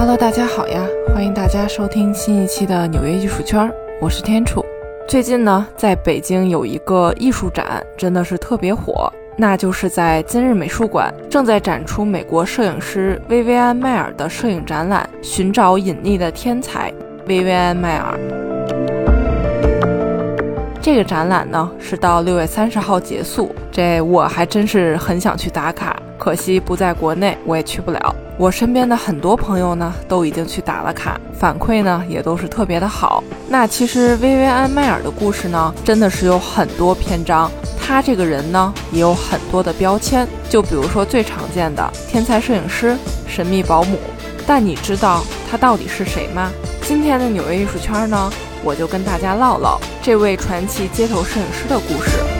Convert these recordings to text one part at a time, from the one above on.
Hello，大家好呀！欢迎大家收听新一期的纽约艺术圈，我是天楚。最近呢，在北京有一个艺术展，真的是特别火，那就是在今日美术馆正在展出美国摄影师薇薇安·迈尔的摄影展览《寻找隐匿的天才》。薇薇安·迈尔这个展览呢，是到六月三十号结束。这我还真是很想去打卡，可惜不在国内，我也去不了。我身边的很多朋友呢，都已经去打了卡，反馈呢也都是特别的好。那其实薇薇安·迈尔的故事呢，真的是有很多篇章。他这个人呢，也有很多的标签，就比如说最常见的天才摄影师、神秘保姆。但你知道他到底是谁吗？今天的纽约艺术圈呢，我就跟大家唠唠这位传奇街头摄影师的故事。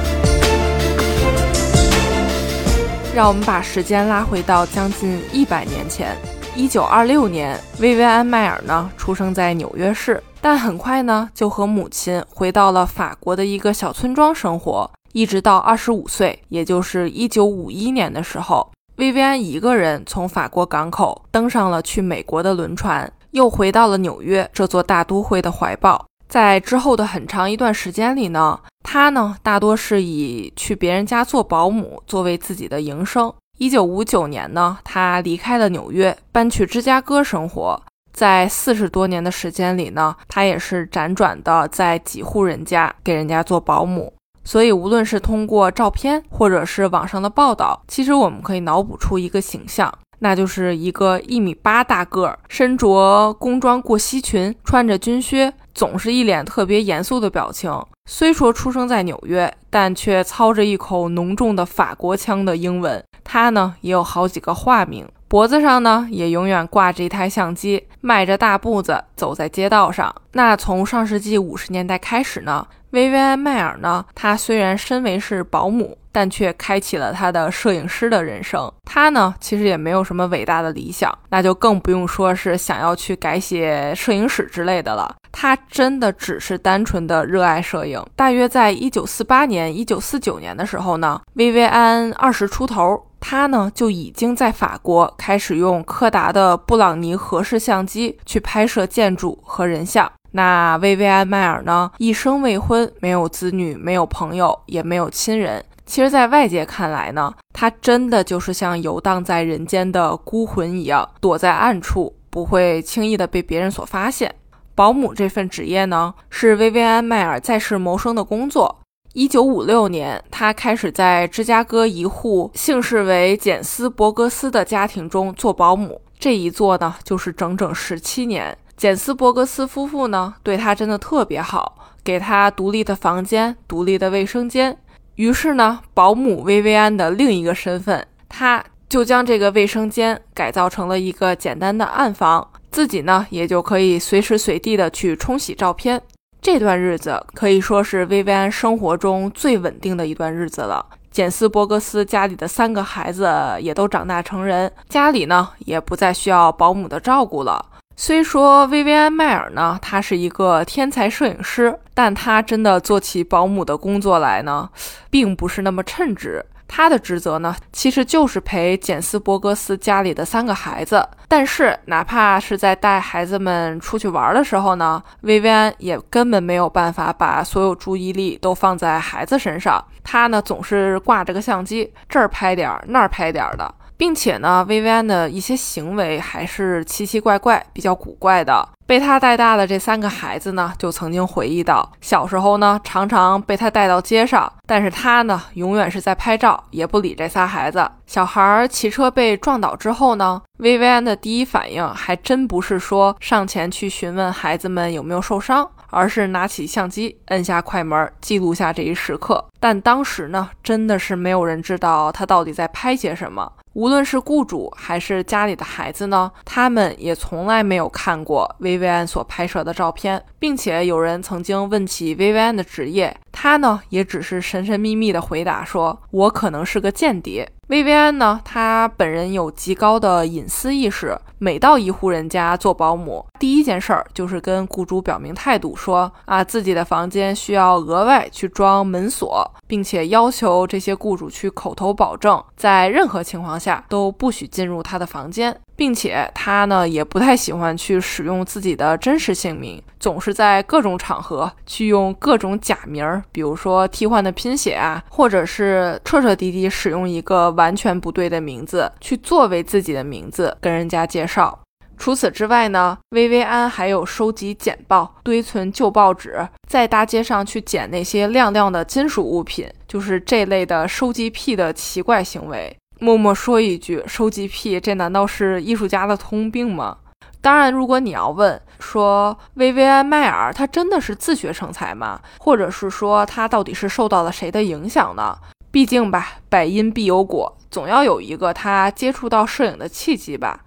让我们把时间拉回到将近一百年前，一九二六年，薇薇安·迈尔呢出生在纽约市，但很快呢就和母亲回到了法国的一个小村庄生活，一直到二十五岁，也就是一九五一年的时候，薇薇安一个人从法国港口登上了去美国的轮船，又回到了纽约这座大都会的怀抱。在之后的很长一段时间里呢，他呢大多是以去别人家做保姆作为自己的营生。一九五九年呢，他离开了纽约，搬去芝加哥生活。在四十多年的时间里呢，他也是辗转的在几户人家给人家做保姆。所以，无论是通过照片或者是网上的报道，其实我们可以脑补出一个形象。那就是一个一米八大个儿，身着工装过膝裙，穿着军靴，总是一脸特别严肃的表情。虽说出生在纽约，但却操着一口浓重的法国腔的英文。他呢也有好几个化名，脖子上呢也永远挂着一台相机，迈着大步子走在街道上。那从上世纪五十年代开始呢，薇薇安·迈尔呢，她虽然身为是保姆。但却开启了他的摄影师的人生。他呢，其实也没有什么伟大的理想，那就更不用说是想要去改写摄影史之类的了。他真的只是单纯的热爱摄影。大约在一九四八年、一九四九年的时候呢，薇薇安二十出头，他呢就已经在法国开始用柯达的布朗尼合适相机去拍摄建筑和人像。那薇薇安·迈尔呢，一生未婚，没有子女，没有朋友，也没有亲人。其实，在外界看来呢，他真的就是像游荡在人间的孤魂一样，躲在暗处，不会轻易的被别人所发现。保姆这份职业呢，是薇薇安·迈尔在世谋生的工作。一九五六年，他开始在芝加哥一户姓氏为简斯·伯格斯的家庭中做保姆，这一做呢，就是整整十七年。简斯·伯格斯夫妇呢，对他真的特别好，给他独立的房间、独立的卫生间。于是呢，保姆薇薇安的另一个身份，她就将这个卫生间改造成了一个简单的暗房，自己呢也就可以随时随地的去冲洗照片。这段日子可以说是薇薇安生活中最稳定的一段日子了。简斯伯格斯家里的三个孩子也都长大成人，家里呢也不再需要保姆的照顾了。虽说薇薇安·迈尔呢，他是一个天才摄影师，但他真的做起保姆的工作来呢，并不是那么称职。他的职责呢，其实就是陪简斯伯格斯家里的三个孩子。但是，哪怕是在带孩子们出去玩的时候呢，薇薇安也根本没有办法把所有注意力都放在孩子身上。他呢，总是挂着个相机，这儿拍点儿，那儿拍点儿的。并且呢，薇薇安的一些行为还是奇奇怪怪、比较古怪的。被他带大的这三个孩子呢，就曾经回忆到，小时候呢，常常被他带到街上，但是他呢，永远是在拍照，也不理这仨孩子。小孩骑车被撞倒之后呢，薇薇安的第一反应还真不是说上前去询问孩子们有没有受伤。而是拿起相机，摁下快门，记录下这一时刻。但当时呢，真的是没有人知道他到底在拍些什么。无论是雇主还是家里的孩子呢，他们也从来没有看过薇薇安所拍摄的照片，并且有人曾经问起薇薇安的职业，他呢也只是神神秘秘的回答说：“我可能是个间谍。”薇薇安呢，她本人有极高的隐私意识。每到一户人家做保姆，第一件事儿就是跟雇主表明态度，说啊自己的房间需要额外去装门锁，并且要求这些雇主去口头保证，在任何情况下都不许进入他的房间，并且他呢也不太喜欢去使用自己的真实姓名，总是在各种场合去用各种假名儿，比如说替换的拼写啊，或者是彻彻底底使用一个完全不对的名字去作为自己的名字跟人家介绍。除此之外呢，薇薇安还有收集简报、堆存旧报纸，在大街上去捡那些亮亮的金属物品，就是这类的收集癖的奇怪行为。默默说一句，收集癖，这难道是艺术家的通病吗？当然，如果你要问说薇薇安迈尔他真的是自学成才吗？或者是说他到底是受到了谁的影响呢？毕竟吧，百因必有果，总要有一个他接触到摄影的契机吧。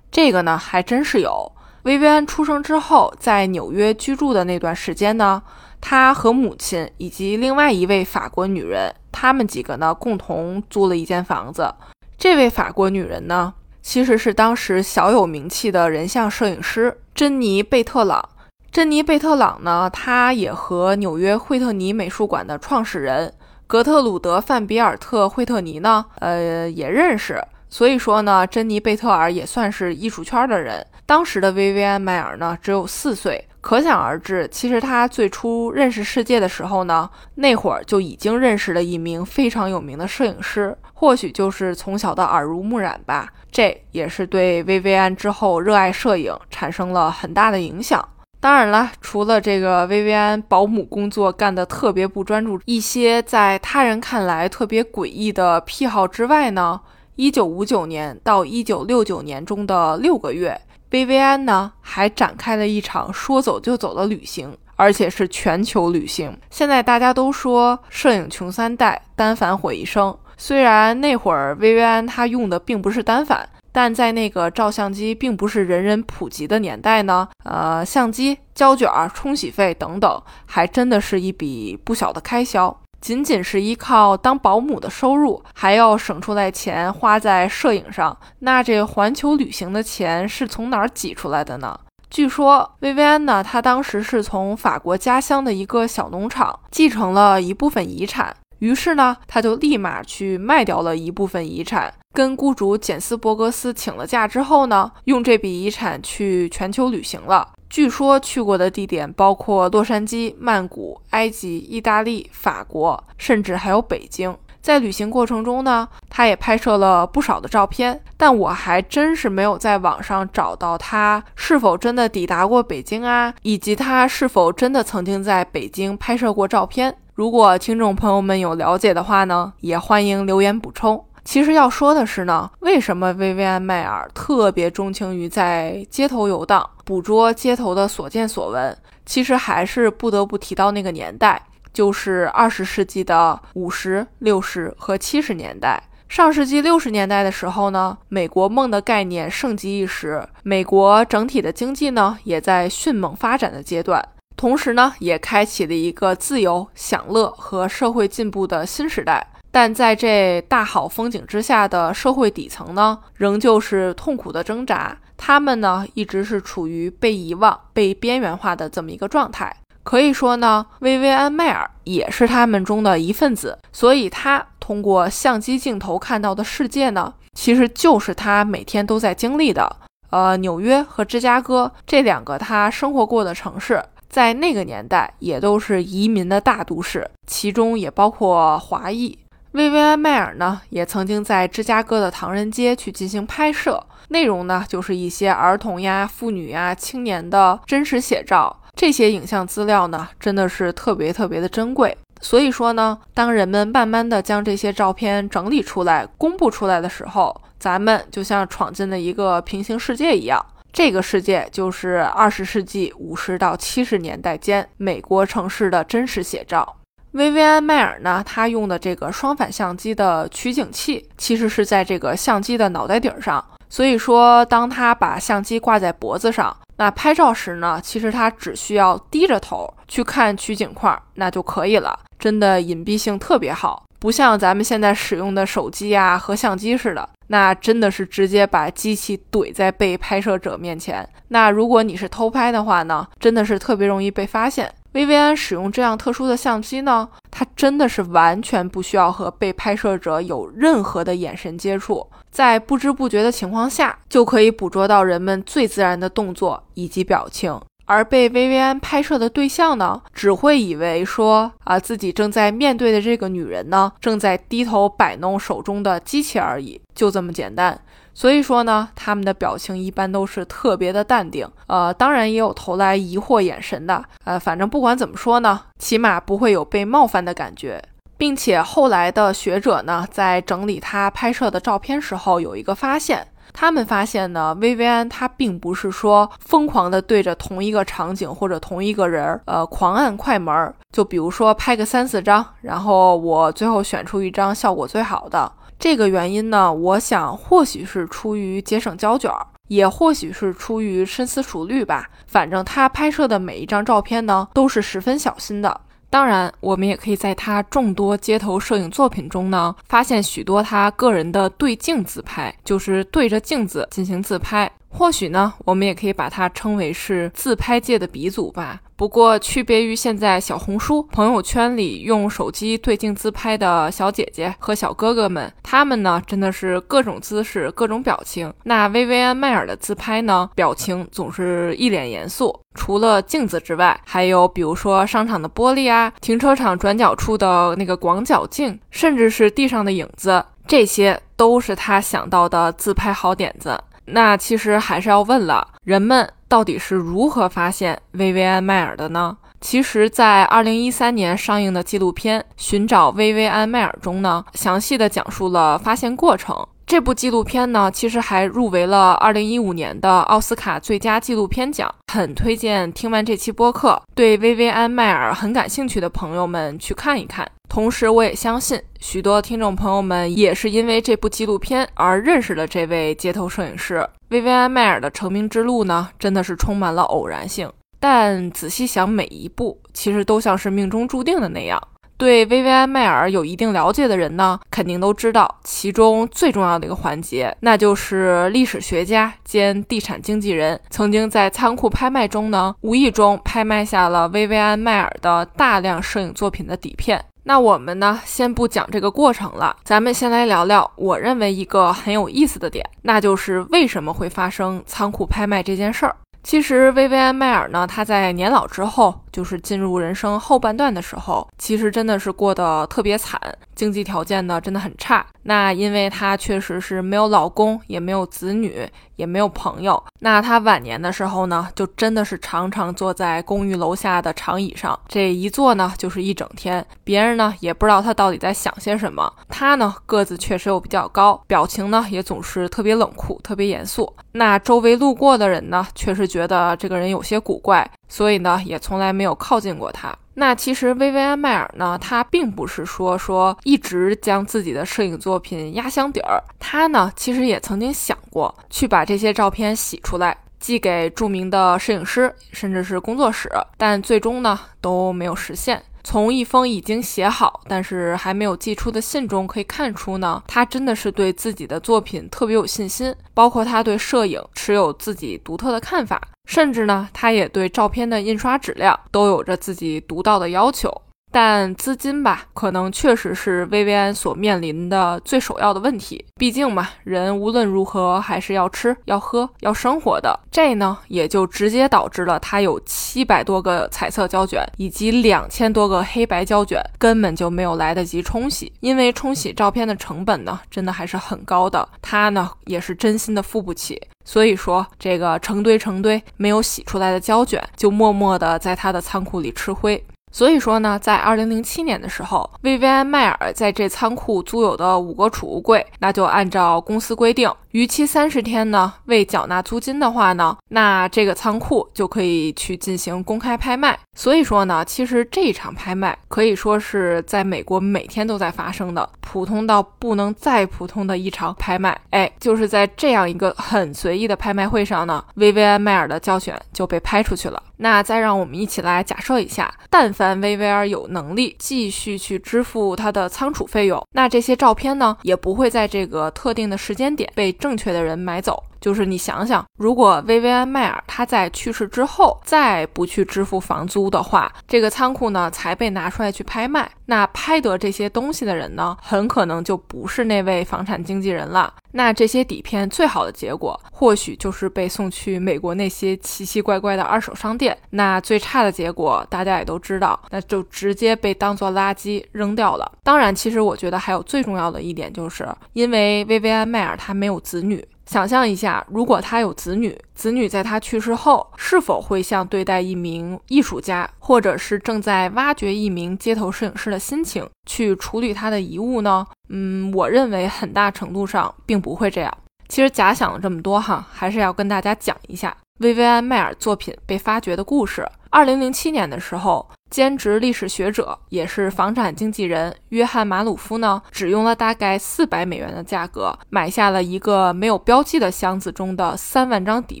这个呢，还真是有。薇薇安出生之后，在纽约居住的那段时间呢，她和母亲以及另外一位法国女人，他们几个呢，共同租了一间房子。这位法国女人呢，其实是当时小有名气的人像摄影师珍妮·贝特朗。珍妮·贝特朗呢，她也和纽约惠特尼美术馆的创始人格特鲁德·范比尔特·惠特尼呢，呃，也认识。所以说呢，珍妮·贝特尔也算是艺术圈的人。当时的薇薇安·迈尔呢，只有四岁，可想而知，其实他最初认识世界的时候呢，那会儿就已经认识了一名非常有名的摄影师，或许就是从小的耳濡目染吧。这也是对薇薇安之后热爱摄影产生了很大的影响。当然了，除了这个薇薇安保姆工作干得特别不专注，一些在他人看来特别诡异的癖好之外呢。一九五九年到一九六九年中的六个月，薇薇安呢还展开了一场说走就走的旅行，而且是全球旅行。现在大家都说摄影穷三代，单反毁一生。虽然那会儿薇薇安她用的并不是单反，但在那个照相机并不是人人普及的年代呢，呃，相机、胶卷、冲洗费等等，还真的是一笔不小的开销。仅仅是依靠当保姆的收入，还要省出来钱花在摄影上，那这环球旅行的钱是从哪儿挤出来的呢？据说薇薇安呢，她当时是从法国家乡的一个小农场继承了一部分遗产，于是呢，她就立马去卖掉了一部分遗产，跟雇主简斯伯格斯请了假之后呢，用这笔遗产去全球旅行了。据说去过的地点包括洛杉矶、曼谷、埃及、意大利、法国，甚至还有北京。在旅行过程中呢，他也拍摄了不少的照片，但我还真是没有在网上找到他是否真的抵达过北京啊，以及他是否真的曾经在北京拍摄过照片。如果听众朋友们有了解的话呢，也欢迎留言补充。其实要说的是呢，为什么薇薇安·迈尔特别钟情于在街头游荡，捕捉街头的所见所闻？其实还是不得不提到那个年代，就是二十世纪的五十六十和七十年代。上世纪六十年代的时候呢，美国梦的概念盛极一时，美国整体的经济呢也在迅猛发展的阶段，同时呢也开启了一个自由、享乐和社会进步的新时代。但在这大好风景之下的社会底层呢，仍旧是痛苦的挣扎。他们呢，一直是处于被遗忘、被边缘化的这么一个状态。可以说呢，薇薇安·迈尔也是他们中的一份子。所以，他通过相机镜头看到的世界呢，其实就是他每天都在经历的。呃，纽约和芝加哥这两个他生活过的城市，在那个年代也都是移民的大都市，其中也包括华裔。薇薇安·迈尔呢，也曾经在芝加哥的唐人街去进行拍摄，内容呢就是一些儿童呀、妇女呀、青年的真实写照。这些影像资料呢，真的是特别特别的珍贵。所以说呢，当人们慢慢的将这些照片整理出来、公布出来的时候，咱们就像闯进了一个平行世界一样。这个世界就是二十世纪五十到七十年代间美国城市的真实写照。薇薇安·迈尔呢？他用的这个双反相机的取景器，其实是在这个相机的脑袋顶上。所以说，当他把相机挂在脖子上，那拍照时呢，其实他只需要低着头去看取景框，那就可以了。真的隐蔽性特别好。不像咱们现在使用的手机啊和相机似的，那真的是直接把机器怼在被拍摄者面前。那如果你是偷拍的话呢，真的是特别容易被发现。薇薇安使用这样特殊的相机呢，它真的是完全不需要和被拍摄者有任何的眼神接触，在不知不觉的情况下，就可以捕捉到人们最自然的动作以及表情。而被薇薇安拍摄的对象呢，只会以为说啊，自己正在面对的这个女人呢，正在低头摆弄手中的机器而已，就这么简单。所以说呢，他们的表情一般都是特别的淡定，呃，当然也有投来疑惑眼神的，呃，反正不管怎么说呢，起码不会有被冒犯的感觉，并且后来的学者呢，在整理他拍摄的照片时候，有一个发现，他们发现呢，薇薇安她并不是说疯狂的对着同一个场景或者同一个人儿，呃，狂按快门，就比如说拍个三四张，然后我最后选出一张效果最好的。这个原因呢，我想或许是出于节省胶卷，也或许是出于深思熟虑吧。反正他拍摄的每一张照片呢，都是十分小心的。当然，我们也可以在他众多街头摄影作品中呢，发现许多他个人的对镜自拍，就是对着镜子进行自拍。或许呢，我们也可以把它称为是自拍界的鼻祖吧。不过，区别于现在小红书朋友圈里用手机对镜自拍的小姐姐和小哥哥们，他们呢真的是各种姿势、各种表情。那薇薇安·迈尔的自拍呢，表情总是一脸严肃。除了镜子之外，还有比如说商场的玻璃啊，停车场转角处的那个广角镜，甚至是地上的影子，这些都是他想到的自拍好点子。那其实还是要问了，人们到底是如何发现薇薇安·迈尔的呢？其实，在二零一三年上映的纪录片《寻找薇薇安·迈尔》中呢，详细的讲述了发现过程。这部纪录片呢，其实还入围了二零一五年的奥斯卡最佳纪录片奖。很推荐听完这期播客，对薇薇安·迈尔很感兴趣的朋友们去看一看。同时，我也相信许多听众朋友们也是因为这部纪录片而认识了这位街头摄影师薇薇安·迈尔的成名之路呢，真的是充满了偶然性。但仔细想，每一步其实都像是命中注定的那样。对薇薇安·迈尔有一定了解的人呢，肯定都知道其中最重要的一个环节，那就是历史学家兼地产经纪人曾经在仓库拍卖中呢，无意中拍卖下了薇薇安·迈尔的大量摄影作品的底片。那我们呢，先不讲这个过程了，咱们先来聊聊我认为一个很有意思的点，那就是为什么会发生仓库拍卖这件事儿。其实薇薇安·迈尔呢，她在年老之后，就是进入人生后半段的时候，其实真的是过得特别惨，经济条件呢真的很差。那因为她确实是没有老公，也没有子女，也没有朋友。那她晚年的时候呢，就真的是常常坐在公寓楼下的长椅上，这一坐呢就是一整天。别人呢也不知道她到底在想些什么。她呢个子确实又比较高，表情呢也总是特别冷酷，特别严肃。那周围路过的人呢，确实觉得这个人有些古怪，所以呢，也从来没有靠近过她。那其实薇薇安·迈尔呢，她并不是说说一直将自己的摄影作品压箱底儿，她呢，其实也曾经想过去把这些照片洗出来，寄给著名的摄影师，甚至是工作室，但最终呢，都没有实现。从一封已经写好但是还没有寄出的信中可以看出呢，他真的是对自己的作品特别有信心，包括他对摄影持有自己独特的看法，甚至呢，他也对照片的印刷质量都有着自己独到的要求。但资金吧，可能确实是薇薇安所面临的最首要的问题。毕竟嘛，人无论如何还是要吃、要喝、要生活的。这呢，也就直接导致了他有七百多个彩色胶卷以及两千多个黑白胶卷，根本就没有来得及冲洗。因为冲洗照片的成本呢，真的还是很高的。他呢，也是真心的付不起。所以说，这个成堆成堆没有洗出来的胶卷，就默默的在他的仓库里吃灰。所以说呢，在二零零七年的时候，薇薇安·迈尔在这仓库租有的五个储物柜，那就按照公司规定，逾期三十天呢未缴纳租金的话呢，那这个仓库就可以去进行公开拍卖。所以说呢，其实这场拍卖可以说是在美国每天都在发生的，普通到不能再普通的一场拍卖。哎，就是在这样一个很随意的拍卖会上呢，薇薇安·迈尔的教选就被拍出去了。那再让我们一起来假设一下，但凡薇薇安有能力继续去支付他的仓储费用，那这些照片呢，也不会在这个特定的时间点被正确的人买走。就是你想想，如果薇薇安·迈尔他在去世之后再不去支付房租的话，这个仓库呢才被拿出来去拍卖，那拍得这些东西的人呢，很可能就不是那位房产经纪人了。那这些底片最好的结果，或许就是被送去美国那些奇奇怪怪的二手商店。那最差的结果，大家也都知道，那就直接被当做垃圾扔掉了。当然，其实我觉得还有最重要的一点，就是因为薇薇安·迈尔他没有子女。想象一下，如果他有子女，子女在他去世后，是否会像对待一名艺术家，或者是正在挖掘一名街头摄影师的心情去处理他的遗物呢？嗯，我认为很大程度上并不会这样。其实假想了这么多哈，还是要跟大家讲一下薇薇安·迈尔作品被发掘的故事。二零零七年的时候。兼职历史学者，也是房产经纪人约翰·马鲁夫呢，只用了大概四百美元的价格买下了一个没有标记的箱子中的三万张底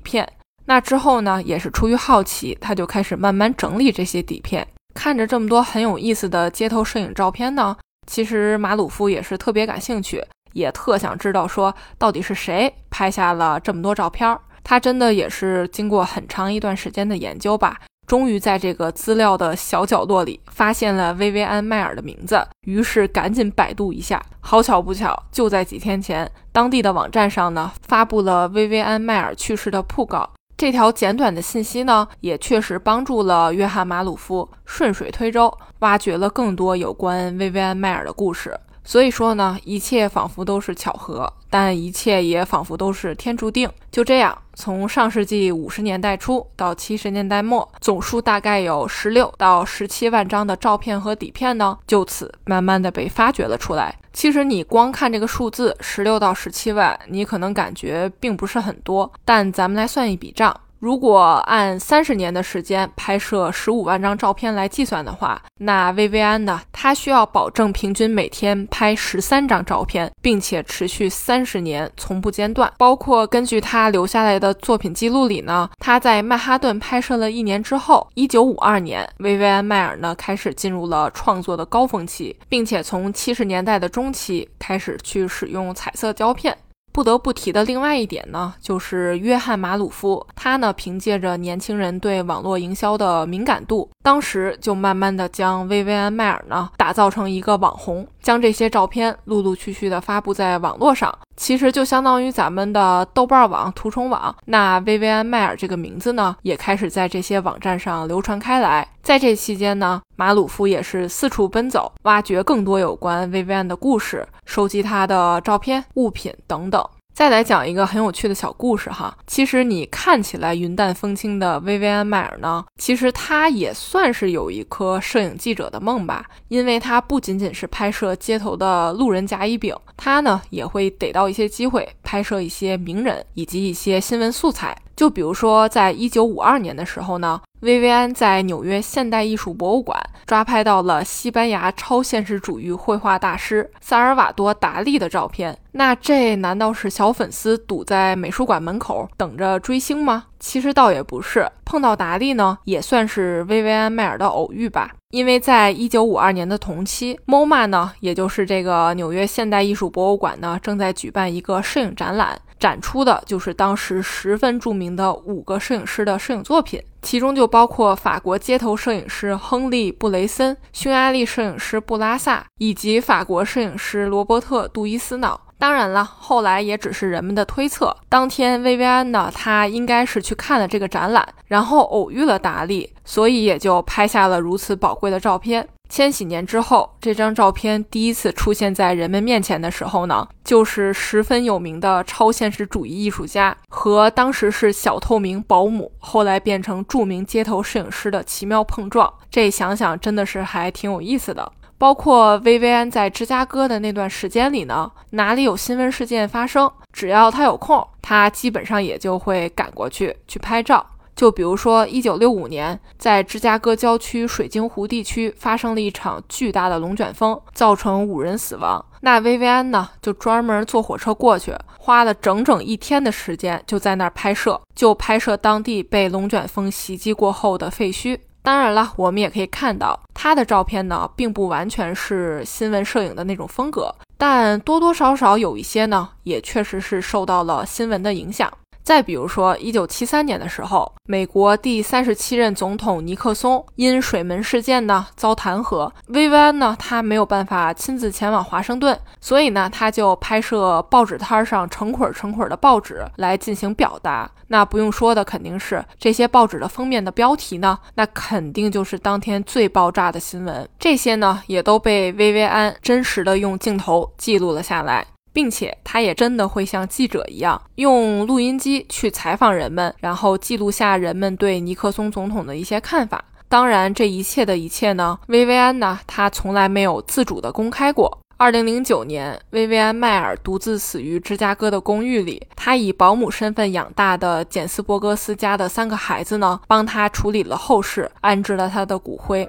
片。那之后呢，也是出于好奇，他就开始慢慢整理这些底片。看着这么多很有意思的街头摄影照片呢，其实马鲁夫也是特别感兴趣，也特想知道说到底是谁拍下了这么多照片。他真的也是经过很长一段时间的研究吧。终于在这个资料的小角落里发现了薇薇安·迈尔的名字，于是赶紧百度一下。好巧不巧，就在几天前，当地的网站上呢发布了薇薇安·迈尔去世的讣告。这条简短的信息呢，也确实帮助了约翰·马鲁夫顺水推舟，挖掘了更多有关薇薇安·迈尔的故事。所以说呢，一切仿佛都是巧合，但一切也仿佛都是天注定。就这样，从上世纪五十年代初到七十年代末，总数大概有十六到十七万张的照片和底片呢，就此慢慢的被发掘了出来。其实你光看这个数字十六到十七万，你可能感觉并不是很多，但咱们来算一笔账。如果按三十年的时间拍摄十五万张照片来计算的话，那薇薇安呢？她需要保证平均每天拍十三张照片，并且持续三十年从不间断。包括根据她留下来的作品记录里呢，她在曼哈顿拍摄了一年之后，一九五二年，薇薇安·迈尔呢开始进入了创作的高峰期，并且从七十年代的中期开始去使用彩色胶片。不得不提的另外一点呢，就是约翰·马鲁夫，他呢凭借着年轻人对网络营销的敏感度，当时就慢慢的将薇薇安·迈尔呢打造成一个网红，将这些照片陆陆续续的发布在网络上。其实就相当于咱们的豆瓣网、图虫网，那薇薇安·迈尔这个名字呢，也开始在这些网站上流传开来。在这期间呢，马鲁夫也是四处奔走，挖掘更多有关薇薇安的故事，收集她的照片、物品等等。再来讲一个很有趣的小故事哈，其实你看起来云淡风轻的薇薇安·迈尔呢，其实他也算是有一颗摄影记者的梦吧，因为他不仅仅是拍摄街头的路人甲乙丙，他呢也会逮到一些机会拍摄一些名人以及一些新闻素材。就比如说，在一九五二年的时候呢，薇薇安在纽约现代艺术博物馆抓拍到了西班牙超现实主义绘画大师萨尔瓦多·达利的照片。那这难道是小粉丝堵在美术馆门口等着追星吗？其实倒也不是，碰到达利呢，也算是薇薇安·迈尔的偶遇吧。因为在一九五二年的同期，MoMA 呢，也就是这个纽约现代艺术博物馆呢，正在举办一个摄影展览。展出的就是当时十分著名的五个摄影师的摄影作品，其中就包括法国街头摄影师亨利·布雷森、匈牙利摄影师布拉萨以及法国摄影师罗伯特·杜伊斯瑙。当然了，后来也只是人们的推测。当天，薇薇安呢，她应该是去看了这个展览，然后偶遇了达利，所以也就拍下了如此宝贵的照片。千禧年之后，这张照片第一次出现在人们面前的时候呢，就是十分有名的超现实主义艺术家和当时是小透明保姆，后来变成著名街头摄影师的奇妙碰撞。这想想真的是还挺有意思的。包括薇薇安在芝加哥的那段时间里呢，哪里有新闻事件发生，只要他有空，他基本上也就会赶过去去拍照。就比如说，一九六五年，在芝加哥郊区水晶湖地区发生了一场巨大的龙卷风，造成五人死亡。那薇薇安呢，就专门坐火车过去，花了整整一天的时间，就在那儿拍摄，就拍摄当地被龙卷风袭击过后的废墟。当然了，我们也可以看到他的照片呢，并不完全是新闻摄影的那种风格，但多多少少有一些呢，也确实是受到了新闻的影响。再比如说，一九七三年的时候，美国第三十七任总统尼克松因水门事件呢遭弹劾，薇薇安呢他没有办法亲自前往华盛顿，所以呢他就拍摄报纸摊上成捆成捆的报纸来进行表达。那不用说的肯定是这些报纸的封面的标题呢，那肯定就是当天最爆炸的新闻。这些呢也都被薇薇安真实的用镜头记录了下来。并且他也真的会像记者一样，用录音机去采访人们，然后记录下人们对尼克松总统的一些看法。当然，这一切的一切呢，薇薇安呢，她从来没有自主的公开过。二零零九年，薇薇安·迈尔独自死于芝加哥的公寓里，他以保姆身份养大的简斯伯格斯家的三个孩子呢，帮他处理了后事，安置了他的骨灰。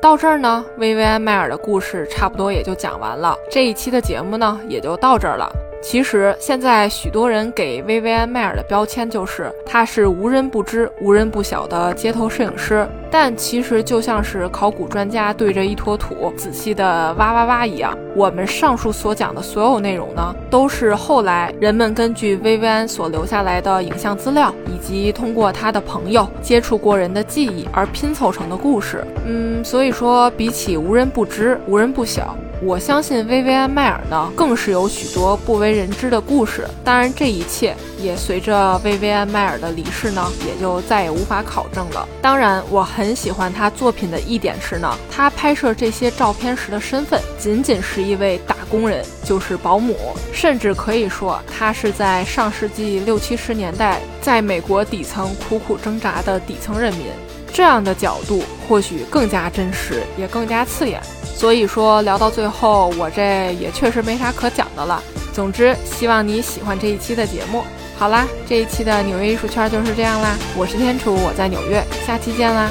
到这儿呢，薇薇安·迈尔的故事差不多也就讲完了。这一期的节目呢，也就到这儿了。其实现在许多人给薇薇安·迈尔的标签就是她是无人不知、无人不晓的街头摄影师，但其实就像是考古专家对着一坨土仔细的挖挖挖一样。我们上述所讲的所有内容呢，都是后来人们根据薇薇安所留下来的影像资料，以及通过她的朋友接触过人的记忆而拼凑成的故事。嗯，所以说比起无人不知、无人不晓。我相信薇薇安·迈尔呢，更是有许多不为人知的故事。当然，这一切也随着薇薇安·迈尔的离世呢，也就再也无法考证了。当然，我很喜欢他作品的一点是呢，他拍摄这些照片时的身份仅仅是一位打工人，就是保姆，甚至可以说他是在上世纪六七十年代在美国底层苦苦挣扎的底层人民。这样的角度或许更加真实，也更加刺眼。所以说，聊到最后，我这也确实没啥可讲的了。总之，希望你喜欢这一期的节目。好啦，这一期的纽约艺术圈就是这样啦。我是天楚，我在纽约，下期见啦。